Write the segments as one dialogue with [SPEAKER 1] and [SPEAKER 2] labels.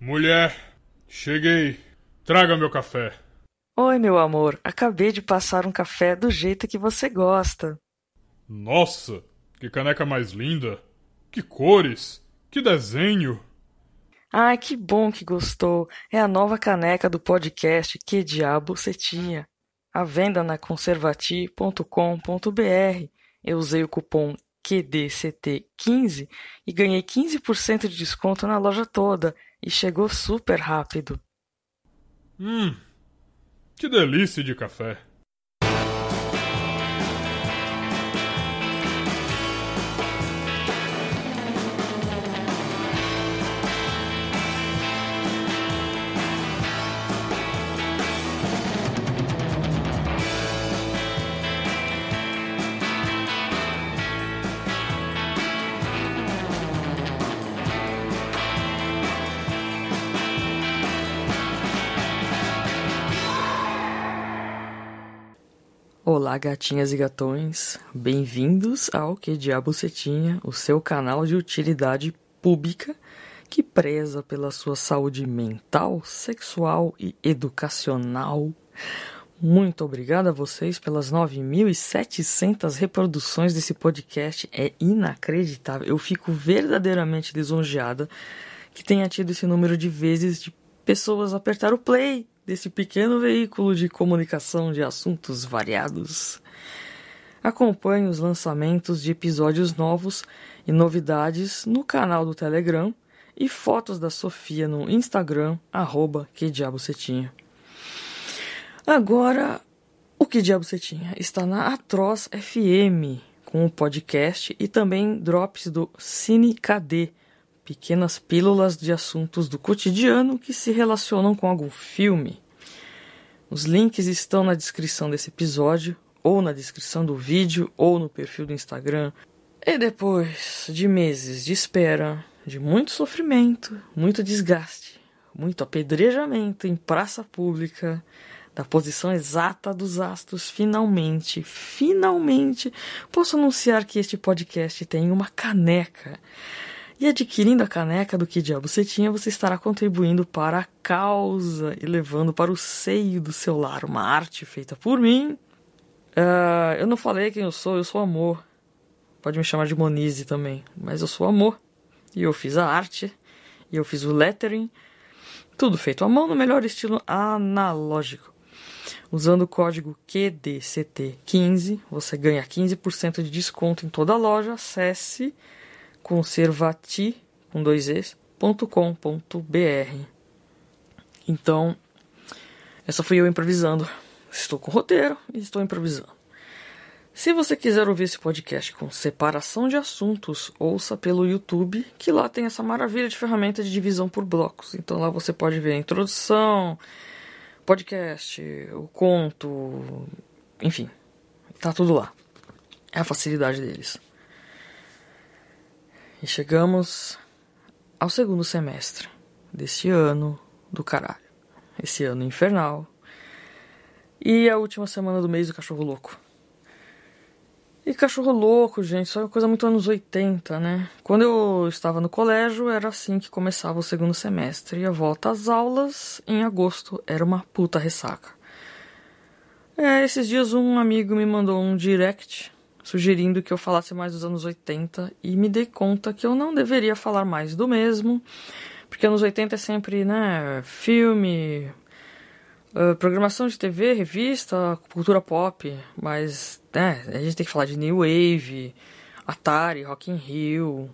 [SPEAKER 1] Mulher, cheguei. Traga meu café.
[SPEAKER 2] Oi, meu amor. Acabei de passar um café do jeito que você gosta.
[SPEAKER 1] Nossa, que caneca mais linda. Que cores. Que desenho.
[SPEAKER 2] Ai, que bom que gostou. É a nova caneca do podcast Que Diabo Você Tinha. À venda na conservati.com.br. Eu usei o cupom QDCT15 e ganhei 15% de desconto na loja toda e chegou super rápido.
[SPEAKER 1] Hum, que delícia de café!
[SPEAKER 2] Olá, gatinhas e gatões, bem-vindos ao Que Diabo Você Tinha, o seu canal de utilidade pública que preza pela sua saúde mental, sexual e educacional. Muito obrigado a vocês pelas 9.700 reproduções desse podcast, é inacreditável. Eu fico verdadeiramente lisonjeada que tenha tido esse número de vezes de pessoas apertar o play desse pequeno veículo de comunicação de assuntos variados. Acompanhe os lançamentos de episódios novos e novidades no canal do Telegram e fotos da Sofia no Instagram, arroba que diabo você tinha. Agora, o que diabo você tinha está na Atroz FM, com o podcast e também drops do Cine KD, pequenas pílulas de assuntos do cotidiano que se relacionam com algum filme. Os links estão na descrição desse episódio, ou na descrição do vídeo, ou no perfil do Instagram. E depois de meses de espera, de muito sofrimento, muito desgaste, muito apedrejamento em praça pública, da posição exata dos astros, finalmente, finalmente posso anunciar que este podcast tem uma caneca e adquirindo a caneca do Que Diabo Você Tinha, você estará contribuindo para a causa e levando para o seio do seu lar uma arte feita por mim. Uh, eu não falei quem eu sou, eu sou amor. Pode me chamar de Monize também, mas eu sou amor. E eu fiz a arte, e eu fiz o lettering, tudo feito à mão no melhor estilo analógico. Usando o código QDCT15, você ganha 15% de desconto em toda a loja. Acesse conservati, com dois es. Então, essa fui eu improvisando. Estou com roteiro e estou improvisando. Se você quiser ouvir esse podcast com separação de assuntos, ouça pelo YouTube, que lá tem essa maravilha de ferramenta de divisão por blocos. Então lá você pode ver a introdução, podcast, o conto, enfim, tá tudo lá. É a facilidade deles. E chegamos ao segundo semestre desse ano do caralho. Esse ano infernal. E a última semana do mês do cachorro louco. E cachorro louco, gente, isso é uma coisa muito anos 80, né? Quando eu estava no colégio, era assim que começava o segundo semestre. E a volta às aulas, em agosto, era uma puta ressaca. É, esses dias um amigo me mandou um direct sugerindo que eu falasse mais dos anos 80 e me dei conta que eu não deveria falar mais do mesmo, porque anos 80 é sempre, né, filme, uh, programação de TV, revista, cultura pop, mas, né, a gente tem que falar de New Wave, Atari, Rock in Rio,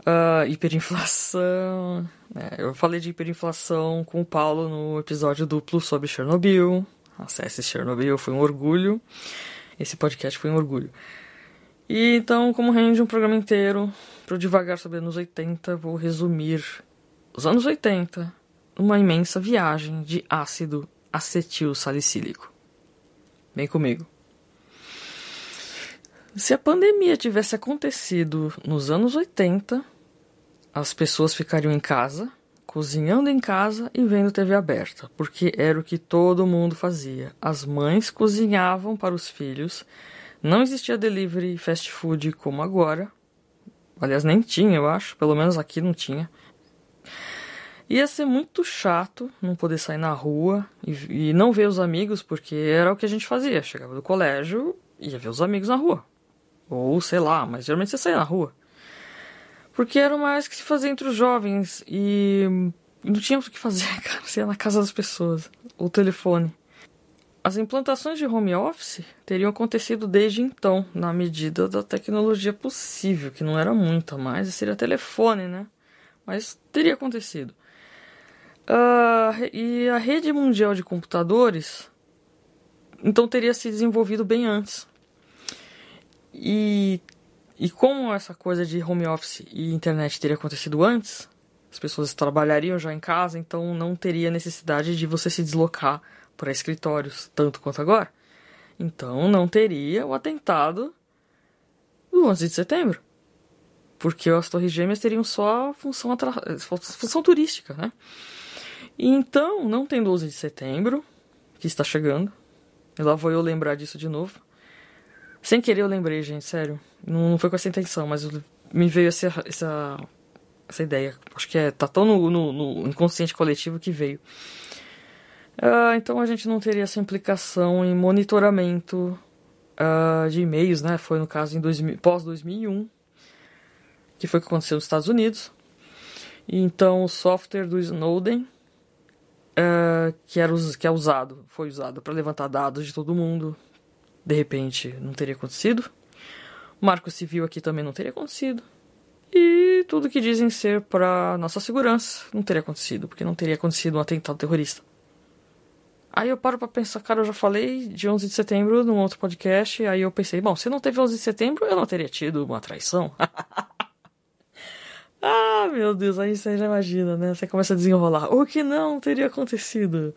[SPEAKER 2] uh, hiperinflação, né, eu falei de hiperinflação com o Paulo no episódio duplo sobre Chernobyl, acesse Chernobyl, foi um orgulho. Esse podcast foi um orgulho. E então, como rende um programa inteiro, para devagar sobre anos 80, vou resumir os anos 80 numa imensa viagem de ácido acetil salicílico. Vem comigo. Se a pandemia tivesse acontecido nos anos 80, as pessoas ficariam em casa, cozinhando em casa e vendo TV aberta, porque era o que todo mundo fazia. As mães cozinhavam para os filhos, não existia delivery fast food como agora. Aliás, nem tinha, eu acho, pelo menos aqui não tinha. Ia ser muito chato não poder sair na rua e, e não ver os amigos, porque era o que a gente fazia. Chegava do colégio, ia ver os amigos na rua. Ou sei lá, mas geralmente você saía na rua. Porque era mais que se fazia entre os jovens e não tínhamos o que fazer, cara. Ia na casa das pessoas, o telefone. As implantações de home office teriam acontecido desde então, na medida da tecnologia possível, que não era muita mais, seria telefone, né? Mas teria acontecido. Uh, e a rede mundial de computadores, então teria se desenvolvido bem antes. E, e como essa coisa de home office e internet teria acontecido antes, as pessoas trabalhariam já em casa, então não teria necessidade de você se deslocar para escritórios tanto quanto agora. Então não teria o atentado do 11 de setembro. Porque as Torres Gêmeas teriam só função, função turística, né? E então, não tem 12 de setembro, que está chegando. E lá vou eu lembrar disso de novo. Sem querer eu lembrei, gente, sério. Não, foi com essa intenção, mas me veio essa, essa, essa ideia. Acho que é, tá tão no, no, no inconsciente coletivo que veio. Uh, então a gente não teria essa implicação em monitoramento uh, de e-mails, né? Foi no caso em pós-2001, que foi o que aconteceu nos Estados Unidos. E, então o software do Snowden, uh, que, era, que é usado, foi usado para levantar dados de todo mundo, de repente não teria acontecido. Marco civil aqui também não teria acontecido. E tudo que dizem ser para nossa segurança não teria acontecido, porque não teria acontecido um atentado terrorista. Aí eu paro pra pensar, cara, eu já falei de 11 de setembro num outro podcast, aí eu pensei, bom, se não teve 11 de setembro, eu não teria tido uma traição. ah, meu Deus, aí você já imagina, né? Você começa a desenrolar. O que não teria acontecido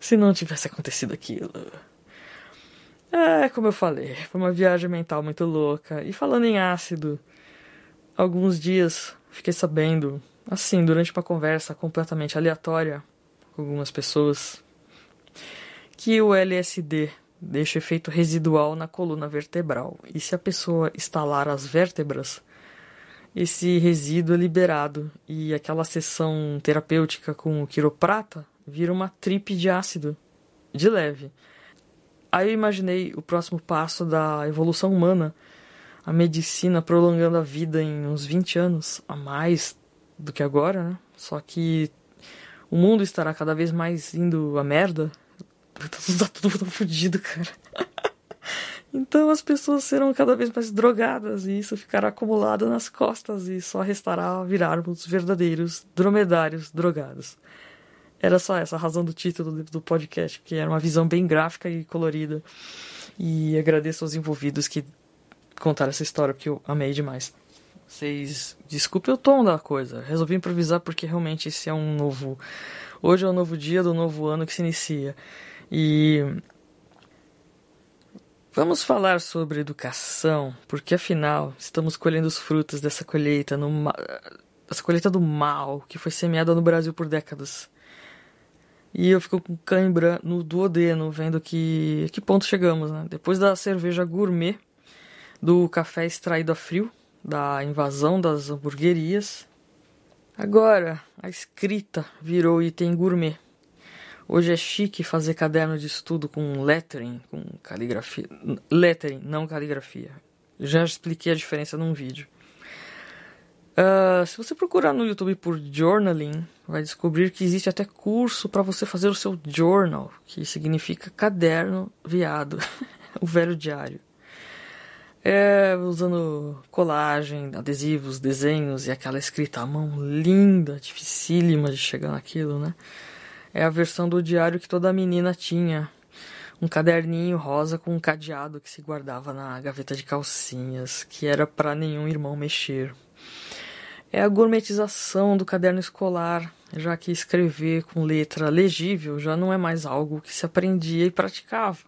[SPEAKER 2] se não tivesse acontecido aquilo? É, como eu falei, foi uma viagem mental muito louca. E falando em ácido, alguns dias fiquei sabendo, assim, durante uma conversa completamente aleatória com algumas pessoas, que o LSD deixa efeito residual na coluna vertebral. E se a pessoa estalar as vértebras, esse resíduo é liberado e aquela sessão terapêutica com o quiroprata vira uma tripe de ácido, de leve. Aí eu imaginei o próximo passo da evolução humana, a medicina prolongando a vida em uns 20 anos a mais do que agora, né? Só que o mundo estará cada vez mais indo a merda Tá tudo, tudo fudido, cara. Então as pessoas serão cada vez mais drogadas e isso ficará acumulado nas costas e só restará virarmos verdadeiros dromedários drogados. Era só essa a razão do título do podcast, que era uma visão bem gráfica e colorida. E agradeço aos envolvidos que contaram essa história, porque eu amei demais. Vocês desculpem o tom da coisa. Resolvi improvisar porque realmente esse é um novo. Hoje é um novo dia do novo ano que se inicia. E vamos falar sobre educação, porque afinal estamos colhendo os frutos dessa colheita, no, essa colheita do mal que foi semeada no Brasil por décadas. E eu fico com cãibra no duodeno, vendo que que ponto chegamos, né? Depois da cerveja gourmet, do café extraído a frio, da invasão das hamburguerias, agora a escrita virou item gourmet. Hoje é chique fazer caderno de estudo com lettering, com caligrafia. Lettering, não caligrafia. Já expliquei a diferença num vídeo. Uh, se você procurar no YouTube por journaling, vai descobrir que existe até curso para você fazer o seu journal, que significa caderno viado, o velho diário. É, usando colagem, adesivos, desenhos e aquela escrita à mão linda, dificílima de chegar naquilo, né? é a versão do diário que toda menina tinha. Um caderninho rosa com um cadeado que se guardava na gaveta de calcinhas, que era para nenhum irmão mexer. É a gourmetização do caderno escolar, já que escrever com letra legível já não é mais algo que se aprendia e praticava.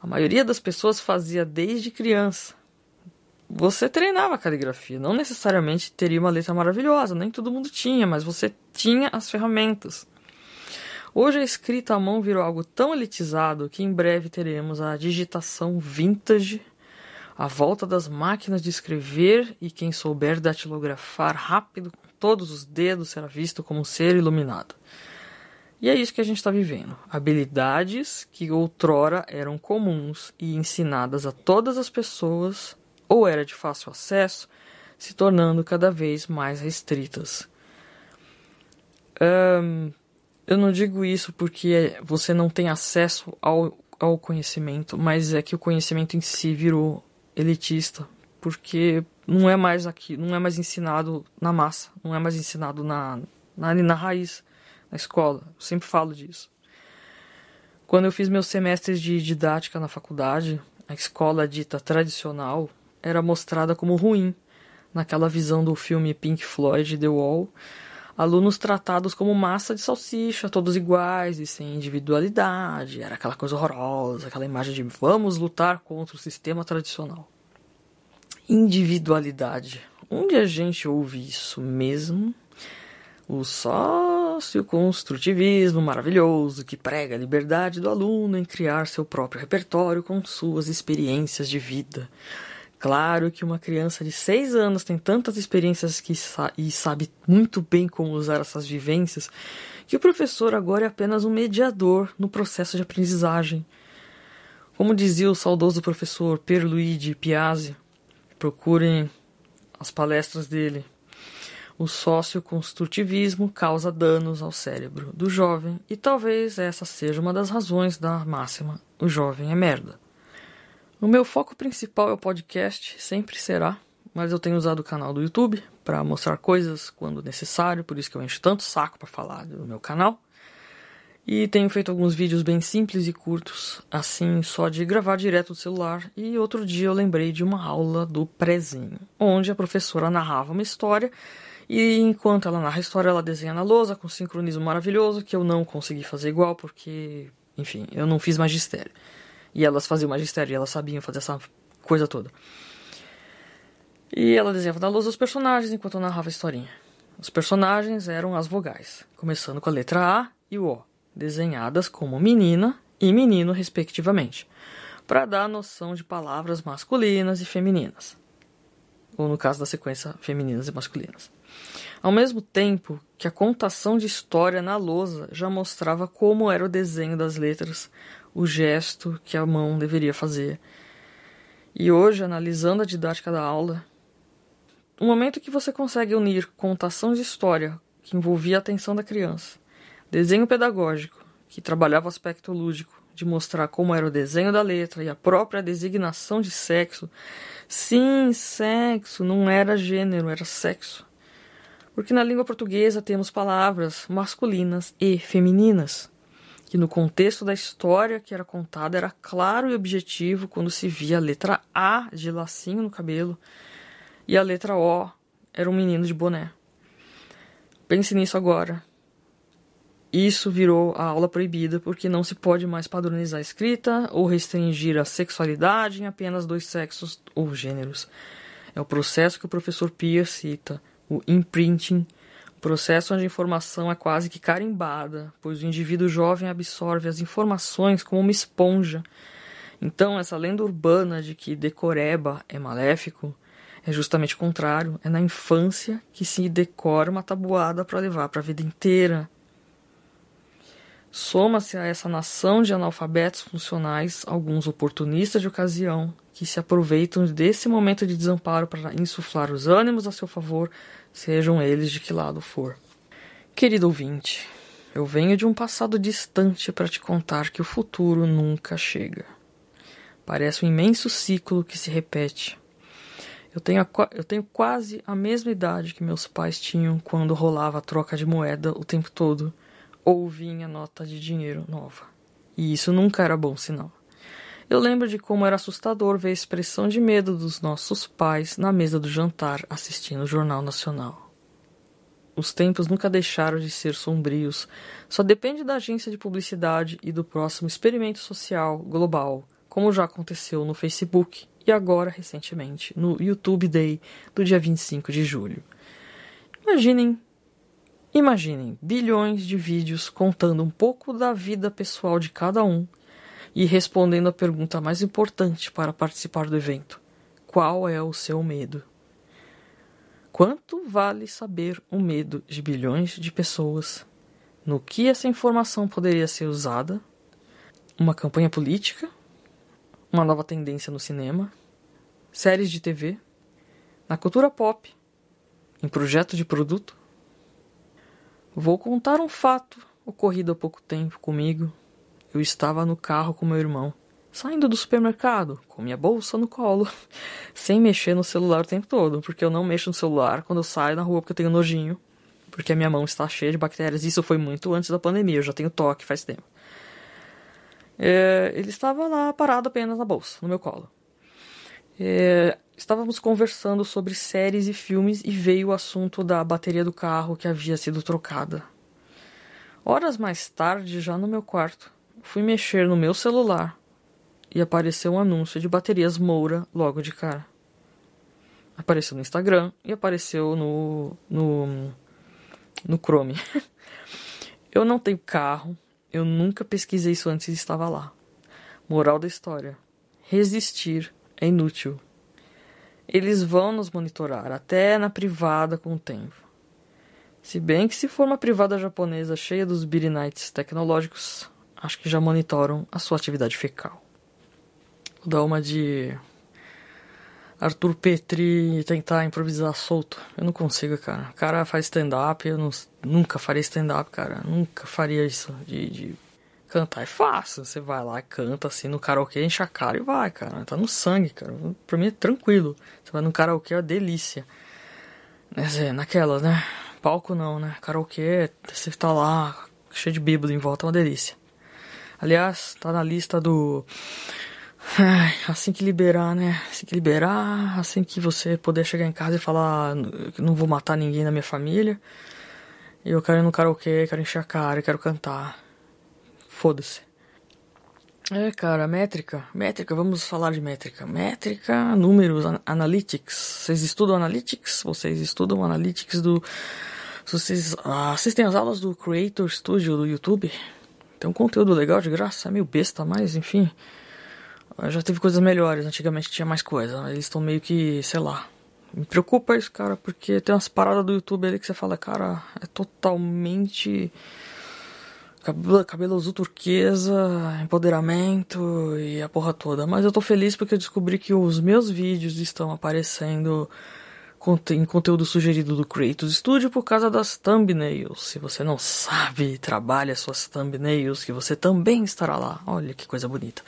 [SPEAKER 2] A maioria das pessoas fazia desde criança. Você treinava a caligrafia, não necessariamente teria uma letra maravilhosa, nem todo mundo tinha, mas você tinha as ferramentas. Hoje a escrita à mão virou algo tão elitizado que em breve teremos a digitação vintage, a volta das máquinas de escrever e quem souber datilografar rápido com todos os dedos será visto como um ser iluminado. E é isso que a gente está vivendo. Habilidades que outrora eram comuns e ensinadas a todas as pessoas, ou era de fácil acesso, se tornando cada vez mais restritas. Eu não digo isso porque você não tem acesso ao, ao conhecimento, mas é que o conhecimento em si virou elitista, porque não é mais aqui, não é mais ensinado na massa, não é mais ensinado na, na, na raiz na escola. Eu sempre falo disso. Quando eu fiz meus semestres de didática na faculdade, a escola dita tradicional era mostrada como ruim, naquela visão do filme Pink Floyd The Wall, alunos tratados como massa de salsicha, todos iguais e sem individualidade. Era aquela coisa horrorosa, aquela imagem de vamos lutar contra o sistema tradicional. Individualidade. Onde a gente ouve isso mesmo? O socioconstrutivismo maravilhoso que prega a liberdade do aluno em criar seu próprio repertório com suas experiências de vida. Claro que uma criança de 6 anos tem tantas experiências que sa e sabe muito bem como usar essas vivências que o professor agora é apenas um mediador no processo de aprendizagem. Como dizia o saudoso professor Pierluigi Piazzi, procurem as palestras dele. O socioconstrutivismo causa danos ao cérebro do jovem e talvez essa seja uma das razões da máxima: o jovem é merda. O meu foco principal é o podcast, sempre será, mas eu tenho usado o canal do YouTube para mostrar coisas quando necessário, por isso que eu encho tanto saco para falar do meu canal. E tenho feito alguns vídeos bem simples e curtos, assim só de gravar direto do celular. E outro dia eu lembrei de uma aula do prezinho, onde a professora narrava uma história e enquanto ela narra a história, ela desenha na lousa com um sincronismo maravilhoso que eu não consegui fazer igual porque, enfim, eu não fiz magistério. E elas faziam magistério elas sabiam fazer essa coisa toda. E ela desenhava na lousa os personagens enquanto narrava a historinha. Os personagens eram as vogais, começando com a letra A e o O, desenhadas como menina e menino, respectivamente, para dar a noção de palavras masculinas e femininas. Ou no caso da sequência, femininas e masculinas. Ao mesmo tempo que a contação de história na lousa já mostrava como era o desenho das letras, o gesto que a mão deveria fazer. E hoje, analisando a didática da aula, o momento que você consegue unir contação de história, que envolvia a atenção da criança, desenho pedagógico, que trabalhava o aspecto lúdico, de mostrar como era o desenho da letra e a própria designação de sexo. Sim, sexo, não era gênero, era sexo. Porque na língua portuguesa temos palavras masculinas e femininas que no contexto da história que era contada era claro e objetivo quando se via a letra A de lacinho no cabelo e a letra O era um menino de boné. Pense nisso agora. Isso virou a aula proibida porque não se pode mais padronizar a escrita ou restringir a sexualidade em apenas dois sexos ou gêneros. É o processo que o professor Pia cita, o imprinting processo onde a informação é quase que carimbada, pois o indivíduo jovem absorve as informações como uma esponja. Então, essa lenda urbana de que decoreba é maléfico é justamente o contrário. É na infância que se decora uma tabuada para levar para a vida inteira. Soma-se a essa nação de analfabetos funcionais alguns oportunistas de ocasião que se aproveitam desse momento de desamparo para insuflar os ânimos a seu favor, sejam eles de que lado for. Querido ouvinte, eu venho de um passado distante para te contar que o futuro nunca chega. Parece um imenso ciclo que se repete. Eu tenho, a, eu tenho quase a mesma idade que meus pais tinham quando rolava a troca de moeda o tempo todo ou vinha nota de dinheiro nova. E isso nunca era bom sinal. Eu lembro de como era assustador ver a expressão de medo dos nossos pais na mesa do jantar assistindo o Jornal Nacional. Os tempos nunca deixaram de ser sombrios, só depende da agência de publicidade e do próximo experimento social global, como já aconteceu no Facebook e agora recentemente no YouTube Day do dia 25 de julho. Imaginem, imaginem bilhões de vídeos contando um pouco da vida pessoal de cada um e respondendo a pergunta mais importante para participar do evento: qual é o seu medo? Quanto vale saber o medo de bilhões de pessoas? No que essa informação poderia ser usada? Uma campanha política? Uma nova tendência no cinema? Séries de TV? Na cultura pop? Em projeto de produto? Vou contar um fato ocorrido há pouco tempo comigo. Eu estava no carro com meu irmão saindo do supermercado, com minha bolsa no colo, sem mexer no celular o tempo todo, porque eu não mexo no celular quando eu saio na rua porque eu tenho nojinho, porque a minha mão está cheia de bactérias. Isso foi muito antes da pandemia, eu já tenho toque faz tempo. É, ele estava lá parado apenas na bolsa, no meu colo. É, estávamos conversando sobre séries e filmes e veio o assunto da bateria do carro que havia sido trocada. Horas mais tarde, já no meu quarto, fui mexer no meu celular e apareceu um anúncio de baterias Moura logo de cara. Apareceu no Instagram e apareceu no, no, no Chrome. eu não tenho carro, eu nunca pesquisei isso antes e estava lá. Moral da história: resistir é inútil. Eles vão nos monitorar até na privada com o tempo. Se bem que se for uma privada japonesa cheia dos birinites tecnológicos, acho que já monitoram a sua atividade fecal dar uma de Arthur Petri tentar improvisar solto. Eu não consigo, cara. O cara faz stand-up, eu não, nunca faria stand-up, cara. Nunca faria isso de, de, cantar. É fácil. Você vai lá, canta assim no karaokê, enche a cara e vai, cara. Tá no sangue, cara. Pra mim é tranquilo. Você vai no karaokê é uma delícia. É, naquelas, né? Palco não, né? Karaokê, você tá lá, cheio de bêbado em volta, é uma delícia. Aliás, tá na lista do assim que liberar, né? Assim que liberar, assim que você poder chegar em casa e falar não vou matar ninguém na minha família. Eu quero ir no karaokê, quero encher a cara, quero cantar. Foda-se. É, cara, métrica. Métrica, vamos falar de métrica. Métrica, números, an analytics. Vocês estudam analytics? Vocês estudam analytics do. Vocês ah, assistem as aulas do Creator Studio do YouTube? Tem um conteúdo legal de graça, é meio besta, mas enfim. Já teve coisas melhores, antigamente tinha mais coisa. Eles estão meio que, sei lá. Me preocupa isso, cara, porque tem umas paradas do YouTube ali que você fala, cara, é totalmente. Cabelo, cabelo azul turquesa, empoderamento e a porra toda. Mas eu tô feliz porque eu descobri que os meus vídeos estão aparecendo em conteúdo sugerido do Creators Studio por causa das thumbnails. Se você não sabe, trabalha suas thumbnails, que você também estará lá. Olha que coisa bonita.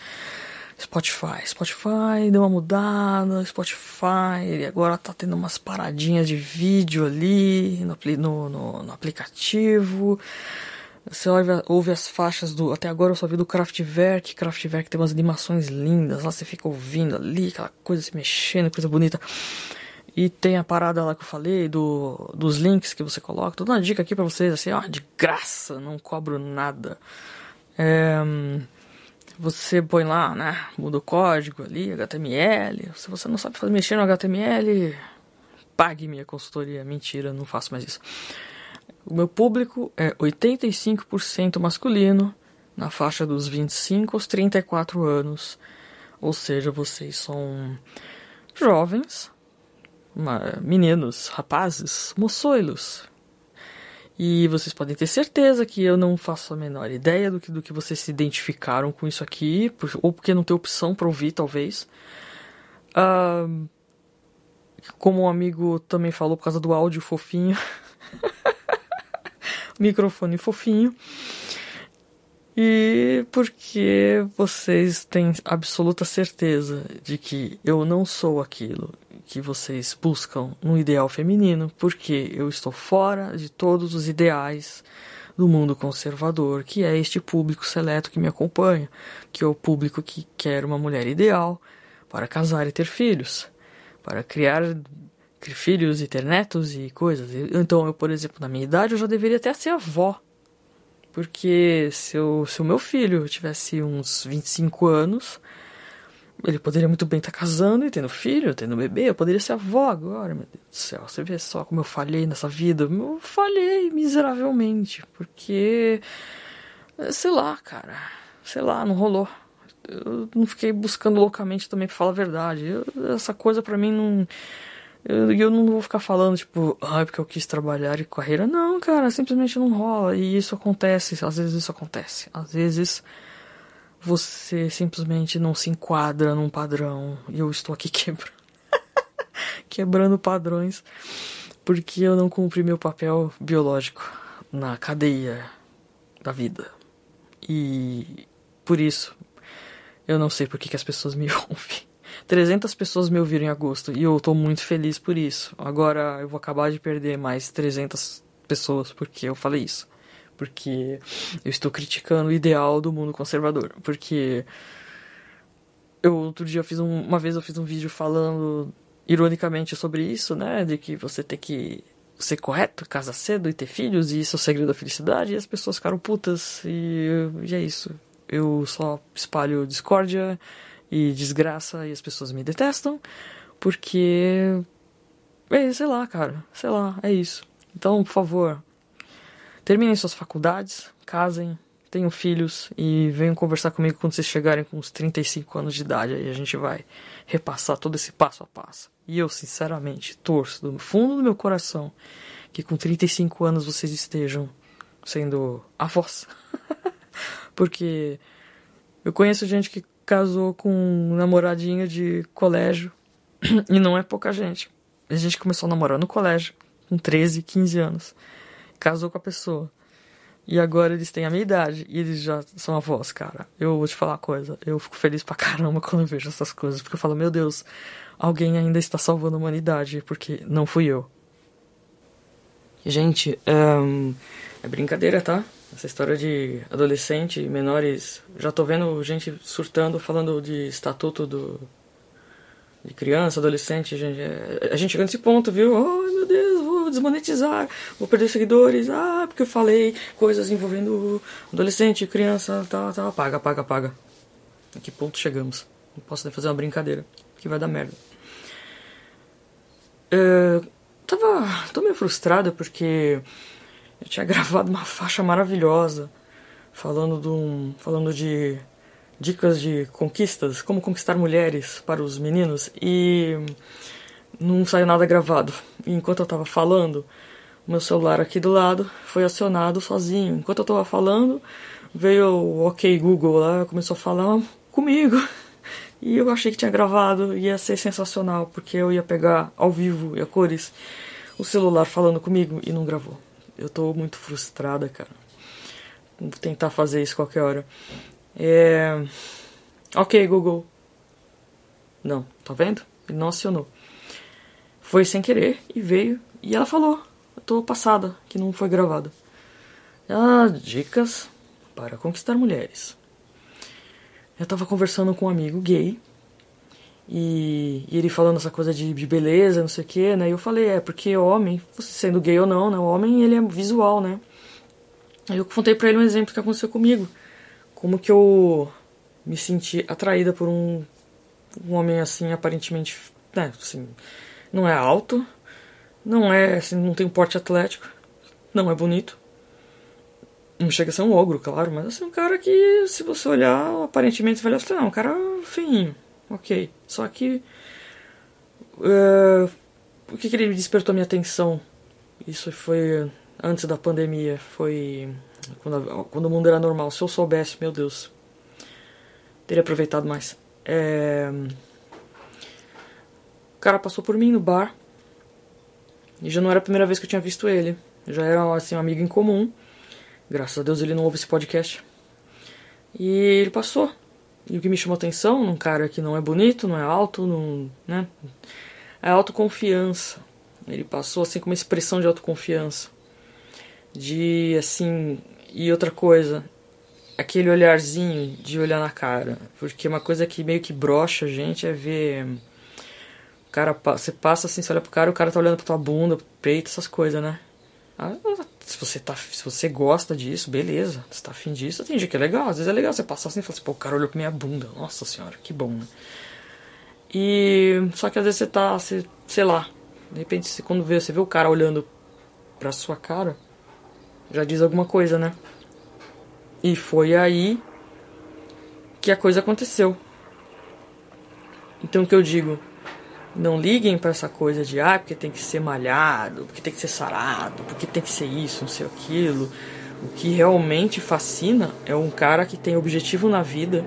[SPEAKER 2] Spotify. Spotify deu uma mudada, Spotify agora tá tendo umas paradinhas de vídeo ali no, no, no, no aplicativo. Você ouve, ouve, as faixas do. Até agora eu só vi do Kraftwerk. Kraftwerk tem umas animações lindas. Lá você fica ouvindo ali, aquela coisa se mexendo, coisa bonita. E tem a parada lá que eu falei do, dos links que você coloca. Tô dando uma dica aqui pra vocês, assim, ó, de graça, não cobro nada. É, você põe lá, né? Muda o código ali, HTML. Se você não sabe mexer no HTML, pague minha consultoria. Mentira, não faço mais isso. O meu público é 85% masculino, na faixa dos 25 aos 34 anos. Ou seja, vocês são jovens, meninos, rapazes, moçoilos, e vocês podem ter certeza que eu não faço a menor ideia do que, do que vocês se identificaram com isso aqui, por, ou porque não tem opção para ouvir, talvez. Como um amigo também falou por causa do áudio fofinho. Microfone fofinho. E porque vocês têm absoluta certeza de que eu não sou aquilo que vocês buscam no ideal feminino, porque eu estou fora de todos os ideais do mundo conservador, que é este público seleto que me acompanha, que é o público que quer uma mulher ideal para casar e ter filhos, para criar filhos e ter netos e coisas. Então, eu, por exemplo, na minha idade, eu já deveria até ser avó. Porque se, eu, se o meu filho tivesse uns 25 anos, ele poderia muito bem estar tá casando e tendo filho, tendo bebê. Eu poderia ser avó agora, meu Deus do céu. Você vê só como eu falhei nessa vida. Eu falhei miseravelmente. Porque. Sei lá, cara. Sei lá, não rolou. Eu não fiquei buscando loucamente também pra falar a verdade. Eu, essa coisa para mim não. Eu, eu não vou ficar falando, tipo, ah, porque eu quis trabalhar e carreira. Não, cara, simplesmente não rola. E isso acontece, às vezes isso acontece. Às vezes você simplesmente não se enquadra num padrão. E eu estou aqui quebrando, quebrando padrões porque eu não cumpri meu papel biológico na cadeia da vida. E por isso eu não sei por que, que as pessoas me ouvem. 300 pessoas me ouviram em agosto e eu tô muito feliz por isso. Agora eu vou acabar de perder mais 300 pessoas porque eu falei isso. Porque eu estou criticando o ideal do mundo conservador. Porque eu outro dia fiz um, uma vez eu fiz um vídeo falando ironicamente sobre isso, né, de que você tem que ser correto, casar cedo e ter filhos e isso é o segredo da felicidade e as pessoas ficaram putas e, e é isso. Eu só espalho discórdia e desgraça e as pessoas me detestam, porque. É, sei lá, cara, sei lá, é isso. Então, por favor, terminem suas faculdades, casem, tenham filhos e venham conversar comigo quando vocês chegarem com uns 35 anos de idade. Aí a gente vai repassar todo esse passo a passo. E eu, sinceramente, torço do fundo do meu coração que com 35 anos vocês estejam sendo avós. Porque eu conheço gente que casou com um namoradinho de colégio. E não é pouca gente. A gente começou a namorar no colégio, com 13, 15 anos. Casou com a pessoa. E agora eles têm a minha idade e eles já são avós, cara. Eu vou te falar uma coisa. Eu fico feliz pra caramba quando eu vejo essas coisas. Porque eu falo, meu Deus, alguém ainda está salvando a humanidade. Porque não fui eu. Gente, é brincadeira, tá? Essa história de adolescente, menores. Já tô vendo gente surtando, falando de estatuto do, de criança, adolescente. Gente, é, a gente chegando nesse ponto, viu? Oh, meu Deus, vou desmonetizar, vou perder seguidores. Ah, porque eu falei coisas envolvendo adolescente, criança, tal, tal. Paga, paga, paga. A que ponto chegamos? Não posso nem fazer uma brincadeira, que vai dar merda. É, tava. tô meio frustrada porque eu tinha gravado uma faixa maravilhosa falando de, um, falando de dicas de conquistas, como conquistar mulheres para os meninos e não saiu nada gravado. E enquanto eu estava falando, meu celular aqui do lado foi acionado sozinho. Enquanto eu estava falando, veio o OK Google lá, começou a falar comigo. E eu achei que tinha gravado, ia ser sensacional, porque eu ia pegar ao vivo e a cores o celular falando comigo e não gravou. Eu tô muito frustrada, cara. Vou tentar fazer isso qualquer hora. É... Ok, Google. Não, tá vendo? Ele não acionou. Foi sem querer e veio. E ela falou. Eu tô passada, que não foi gravado. Ah, dicas para conquistar mulheres. Eu tava conversando com um amigo gay. E, e ele falando essa coisa de, de beleza, não sei o que, né? E eu falei, é, porque homem, sendo gay ou não, né? O homem, ele é visual, né? Aí eu contei pra ele um exemplo que aconteceu comigo como que eu me senti atraída por um, um homem assim, aparentemente, né, assim, não é alto, não é, assim, não tem um porte atlético, não é bonito. Não chega a ser um ogro, claro, mas assim, um cara que, se você olhar, aparentemente você vai olhar, assim, não, um cara feinho, ok. Só que. Uh, o que, que ele despertou minha atenção? Isso foi antes da pandemia, foi quando, quando o mundo era normal. Se eu soubesse, meu Deus, teria aproveitado mais. É... O cara passou por mim no bar. E já não era a primeira vez que eu tinha visto ele. Já era assim, um amigo em comum. Graças a Deus ele não ouve esse podcast. E ele passou. E o que me chamou atenção num cara que não é bonito, não é alto, não, né? É autoconfiança. Ele passou assim com uma expressão de autoconfiança. De assim, e outra coisa, aquele olharzinho de olhar na cara. Porque uma coisa que meio que brocha a gente é ver. O cara, você passa assim, você olha pro cara, o cara tá olhando pra tua bunda, peito, essas coisas, né? Se você, tá, se você gosta disso, beleza. Se tá afim disso, tem dia que é legal. Às vezes é legal você passar assim e falar assim, pô, o cara olhou pra minha bunda. Nossa senhora, que bom, né? E. Só que às vezes você tá, você, sei lá. De repente, você, quando vê, você vê o cara olhando pra sua cara já diz alguma coisa, né? E foi aí que a coisa aconteceu. Então o que eu digo? Não liguem para essa coisa de ah, porque tem que ser malhado, porque tem que ser sarado, porque tem que ser isso, não sei aquilo. O que realmente fascina é um cara que tem objetivo na vida,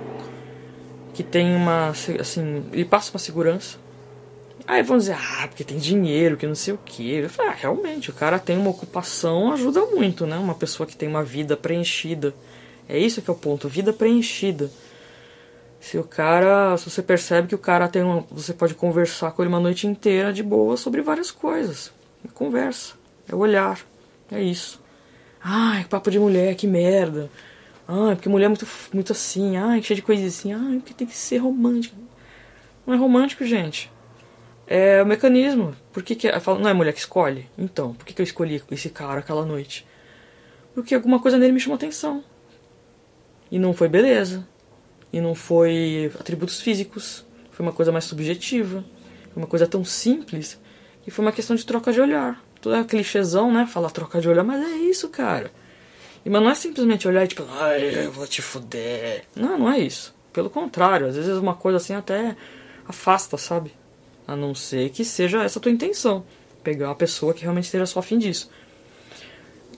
[SPEAKER 2] que tem uma assim, ele passa uma segurança. Aí vão dizer, ah, porque tem dinheiro, que não sei o que. Eu falo, ah, realmente, o cara tem uma ocupação, ajuda muito, né? Uma pessoa que tem uma vida preenchida. É isso que é o ponto, vida preenchida. Se o cara, se você percebe que o cara tem uma, você pode conversar com ele uma noite inteira de boa sobre várias coisas. Conversa, é olhar, é isso. Ai, papo de mulher, que merda. Ai, porque mulher é muito, muito assim, ai, cheia de coisas assim, ai, porque tem que ser romântico. Não é romântico, gente. É o mecanismo. Por que, que é, não é mulher que escolhe? Então, por que, que eu escolhi esse cara aquela noite? Porque alguma coisa nele me chamou atenção. E não foi beleza. E não foi atributos físicos. Foi uma coisa mais subjetiva. Foi uma coisa tão simples que foi uma questão de troca de olhar. Tudo é clichêzão, né? Falar troca de olhar, mas é isso, cara. E, mas não é simplesmente olhar e tipo, ai, eu vou te fuder. Não, não é isso. Pelo contrário, às vezes uma coisa assim até afasta, sabe? A não ser que seja essa a tua intenção. Pegar uma pessoa que realmente esteja só afim disso.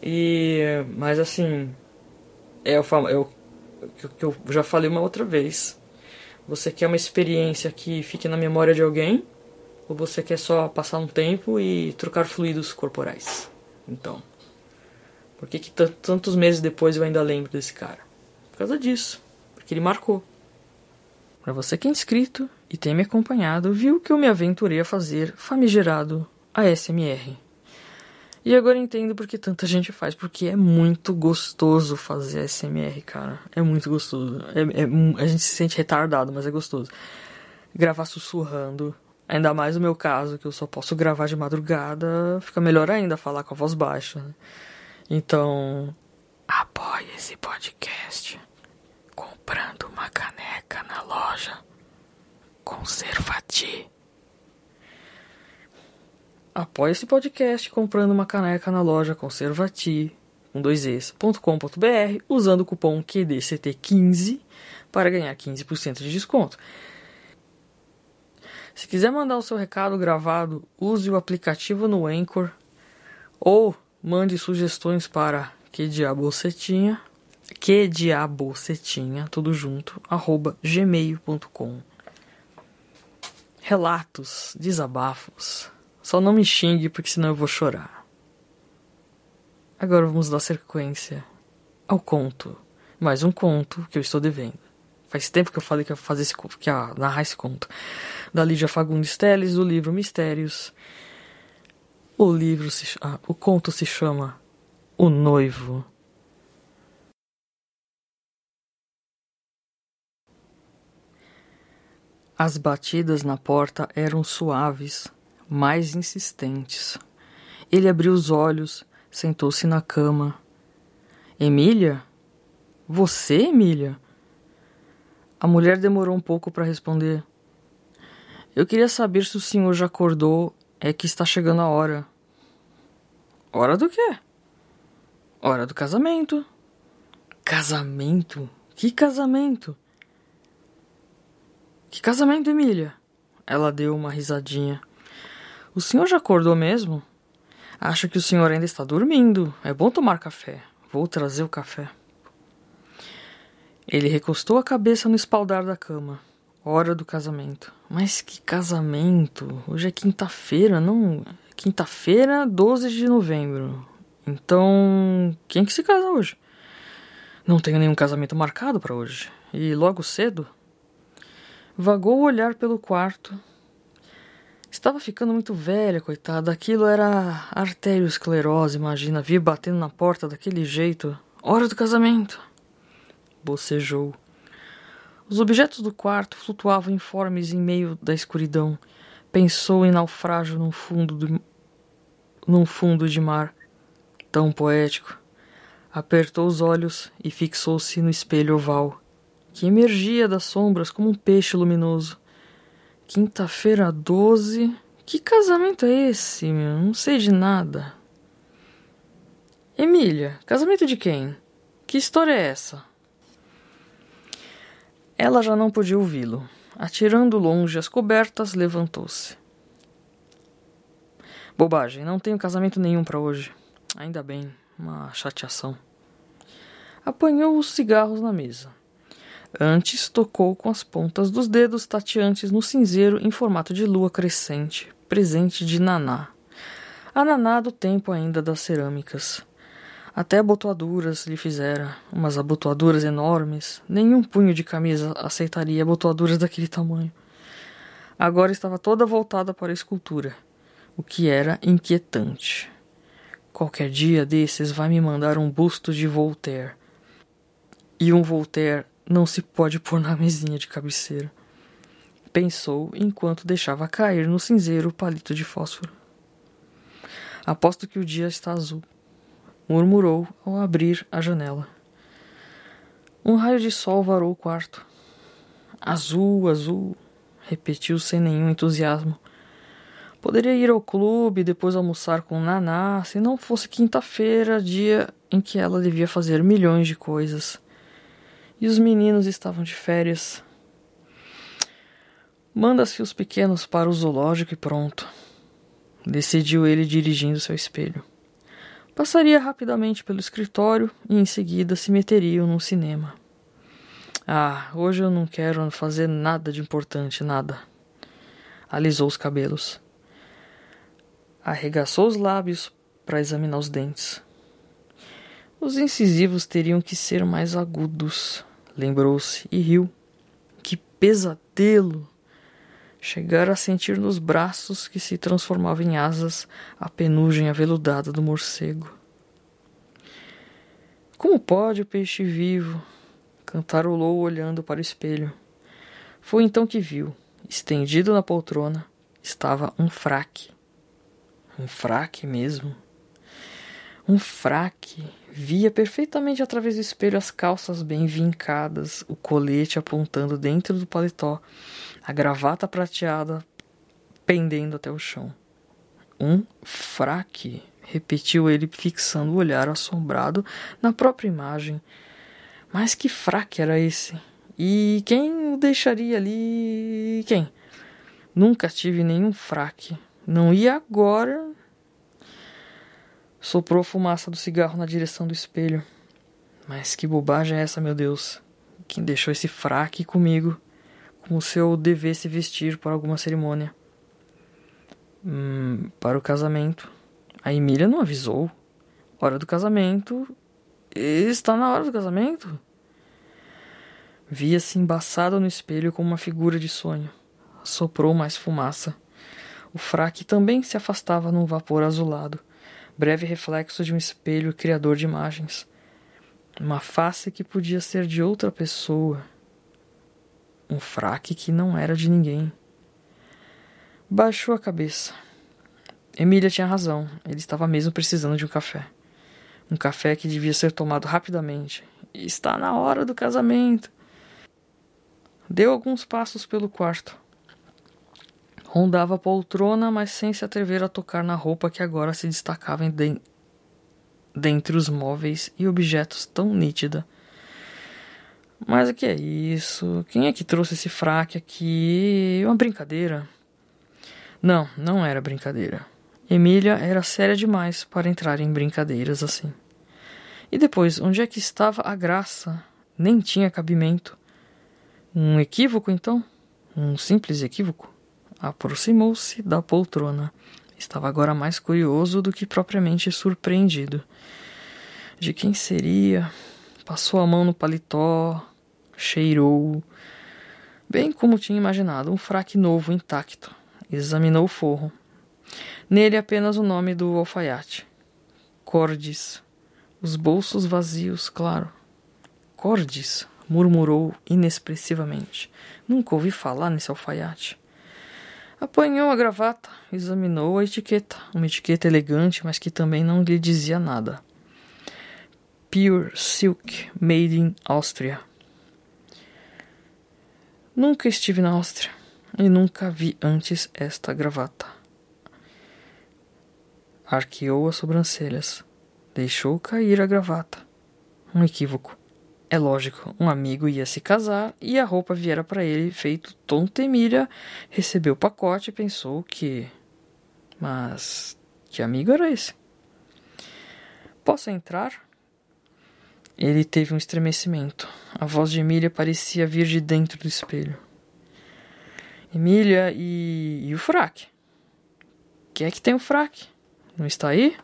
[SPEAKER 2] E. Mas assim. É o, é o que eu já falei uma outra vez. Você quer uma experiência que fique na memória de alguém? Ou você quer só passar um tempo e trocar fluidos corporais? Então. Por que, que tantos meses depois eu ainda lembro desse cara? Por causa disso. Porque ele marcou. Para você que é inscrito e tem me acompanhado, viu que eu me aventurei a fazer famigerado ASMR. E agora entendo porque tanta gente faz, porque é muito gostoso fazer ASMR, cara. É muito gostoso. É, é, a gente se sente retardado, mas é gostoso. Gravar sussurrando, ainda mais no meu caso, que eu só posso gravar de madrugada, fica melhor ainda falar com a voz baixa. Né? Então, apoie esse podcast comprando uma caneca na loja Conservati. Apoie esse podcast comprando uma caneca na loja Conservati, com dois usando o cupom QDCT15 para ganhar 15% de desconto. Se quiser mandar o seu recado gravado, use o aplicativo no Anchor ou mande sugestões para que diabocetinha, que diabocetinha, tudo junto, arroba gmail.com. Relatos, desabafos, só não me xingue, porque senão eu vou chorar. Agora vamos dar sequência ao conto. Mais um conto que eu estou devendo. Faz tempo que eu falei que ia fazer esse que ia narrar esse conto. Da Lídia Fagundes Teles, do livro Mistérios. O livro se, ah, o conto se chama O Noivo. As batidas na porta eram suaves mais insistentes. Ele abriu os olhos, sentou-se na cama. Emília? Você, Emília? A mulher demorou um pouco para responder. Eu queria saber se o senhor já acordou. É que está chegando a hora. Hora do quê? Hora do casamento. Casamento? Que casamento? Que casamento, Emília? Ela deu uma risadinha. O senhor já acordou mesmo? Acho que o senhor ainda está dormindo. É bom tomar café. Vou trazer o café. Ele recostou a cabeça no espaldar da cama. Hora do casamento. Mas que casamento? Hoje é quinta-feira, não. Quinta-feira, 12 de novembro. Então, quem que se casa hoje? Não tenho nenhum casamento marcado para hoje. E logo cedo? Vagou o olhar pelo quarto, Estava ficando muito velha, coitada. Aquilo era arteriosclerose, imagina. Vir batendo na porta daquele jeito. Hora do casamento. Bocejou. Os objetos do quarto flutuavam informes em meio da escuridão. Pensou em naufrágio num fundo, do... num fundo de mar. Tão poético. Apertou os olhos e fixou-se no espelho oval, que emergia das sombras como um peixe luminoso. Quinta-feira 12. Que casamento é esse, meu? Não sei de nada. Emília, casamento de quem? Que história é essa? Ela já não podia ouvi-lo. Atirando longe as cobertas, levantou-se. Bobagem, não tenho casamento nenhum para hoje. Ainda bem, uma chateação. Apanhou os cigarros na mesa. Antes tocou com as pontas dos dedos tateantes no cinzeiro em formato de lua crescente, presente de Naná. A Naná do tempo ainda das cerâmicas. Até abotoaduras lhe fizera, umas abotoaduras enormes. Nenhum punho de camisa aceitaria abotoaduras daquele tamanho. Agora estava toda voltada para a escultura, o que era inquietante. Qualquer dia desses vai me mandar um busto de Voltaire. E um Voltaire não se pode pôr na mesinha de cabeceira. Pensou enquanto deixava cair no cinzeiro o palito de fósforo. Aposto que o dia está azul murmurou ao abrir a janela. Um raio de sol varou o quarto. Azul, azul, repetiu sem nenhum entusiasmo. Poderia ir ao clube, depois almoçar com Naná, se não fosse quinta-feira, dia em que ela devia fazer milhões de coisas. E os meninos estavam de férias. Manda-se os pequenos para o zoológico e pronto. Decidiu ele dirigindo seu espelho. Passaria rapidamente pelo escritório e em seguida se meteriam no cinema. Ah, hoje eu não quero fazer nada de importante, nada. Alisou os cabelos. Arregaçou os lábios para examinar os dentes. Os incisivos teriam que ser mais agudos, lembrou-se e riu. Que pesadelo! Chegara a sentir nos braços que se transformavam em asas a penugem aveludada do morcego. Como pode o peixe vivo? Cantarolou olhando para o espelho. Foi então que viu, estendido na poltrona, estava um fraque. Um fraque mesmo. Um fraque. Via perfeitamente através do espelho as calças bem vincadas, o colete apontando dentro do paletó a gravata prateada pendendo até o chão. Um fraque, repetiu ele, fixando o olhar assombrado na própria imagem. Mas que fraque era esse? E quem o deixaria ali? Quem? Nunca tive nenhum fraque. Não ia agora. Soprou fumaça do cigarro na direção do espelho. Mas que bobagem é essa, meu Deus? Quem deixou esse fraque comigo? como se eu devesse vestir para alguma cerimônia. Hum, para o casamento. A Emília não avisou. Hora do casamento. Está na hora do casamento? Via-se embaçada no espelho como uma figura de sonho. Soprou mais fumaça. O fraque também se afastava num vapor azulado, breve reflexo de um espelho criador de imagens. Uma face que podia ser de outra pessoa, um fraque que não era de ninguém. Baixou a cabeça. Emília tinha razão, ele estava mesmo precisando de um café. Um café que devia ser tomado rapidamente. Está na hora do casamento. Deu alguns passos pelo quarto. Rondava a poltrona, mas sem se atrever a tocar na roupa que agora se destacava de... dentre os móveis e objetos tão nítida mas o que é isso? Quem é que trouxe esse fraque aqui? Uma brincadeira? Não, não era brincadeira. Emília era séria demais para entrar em brincadeiras assim. E depois, onde é que estava a graça? Nem tinha cabimento. Um equívoco, então? Um simples equívoco? Aproximou-se da poltrona. Estava agora mais curioso do que propriamente surpreendido. De quem seria? Passou a mão no paletó, cheirou, bem como tinha imaginado, um fraque novo intacto. Examinou o forro. Nele apenas o nome do alfaiate. Cordes. Os bolsos vazios, claro. Cordes, murmurou inexpressivamente. Nunca ouvi falar nesse alfaiate. Apanhou a gravata, examinou a etiqueta, uma etiqueta elegante, mas que também não lhe dizia nada. Pure Silk, made in Austria. Nunca estive na Áustria e nunca vi antes esta gravata. Arqueou as sobrancelhas. Deixou cair a gravata. Um equívoco. É lógico, um amigo ia se casar e a roupa viera para ele feito Tom Temília, recebeu o pacote e pensou que. Mas Que amigo era esse? Posso entrar? Ele teve um estremecimento. A voz de Emília parecia vir de dentro do espelho. Emília e, e o fraque? Quem é que tem o fraque? Não está aí?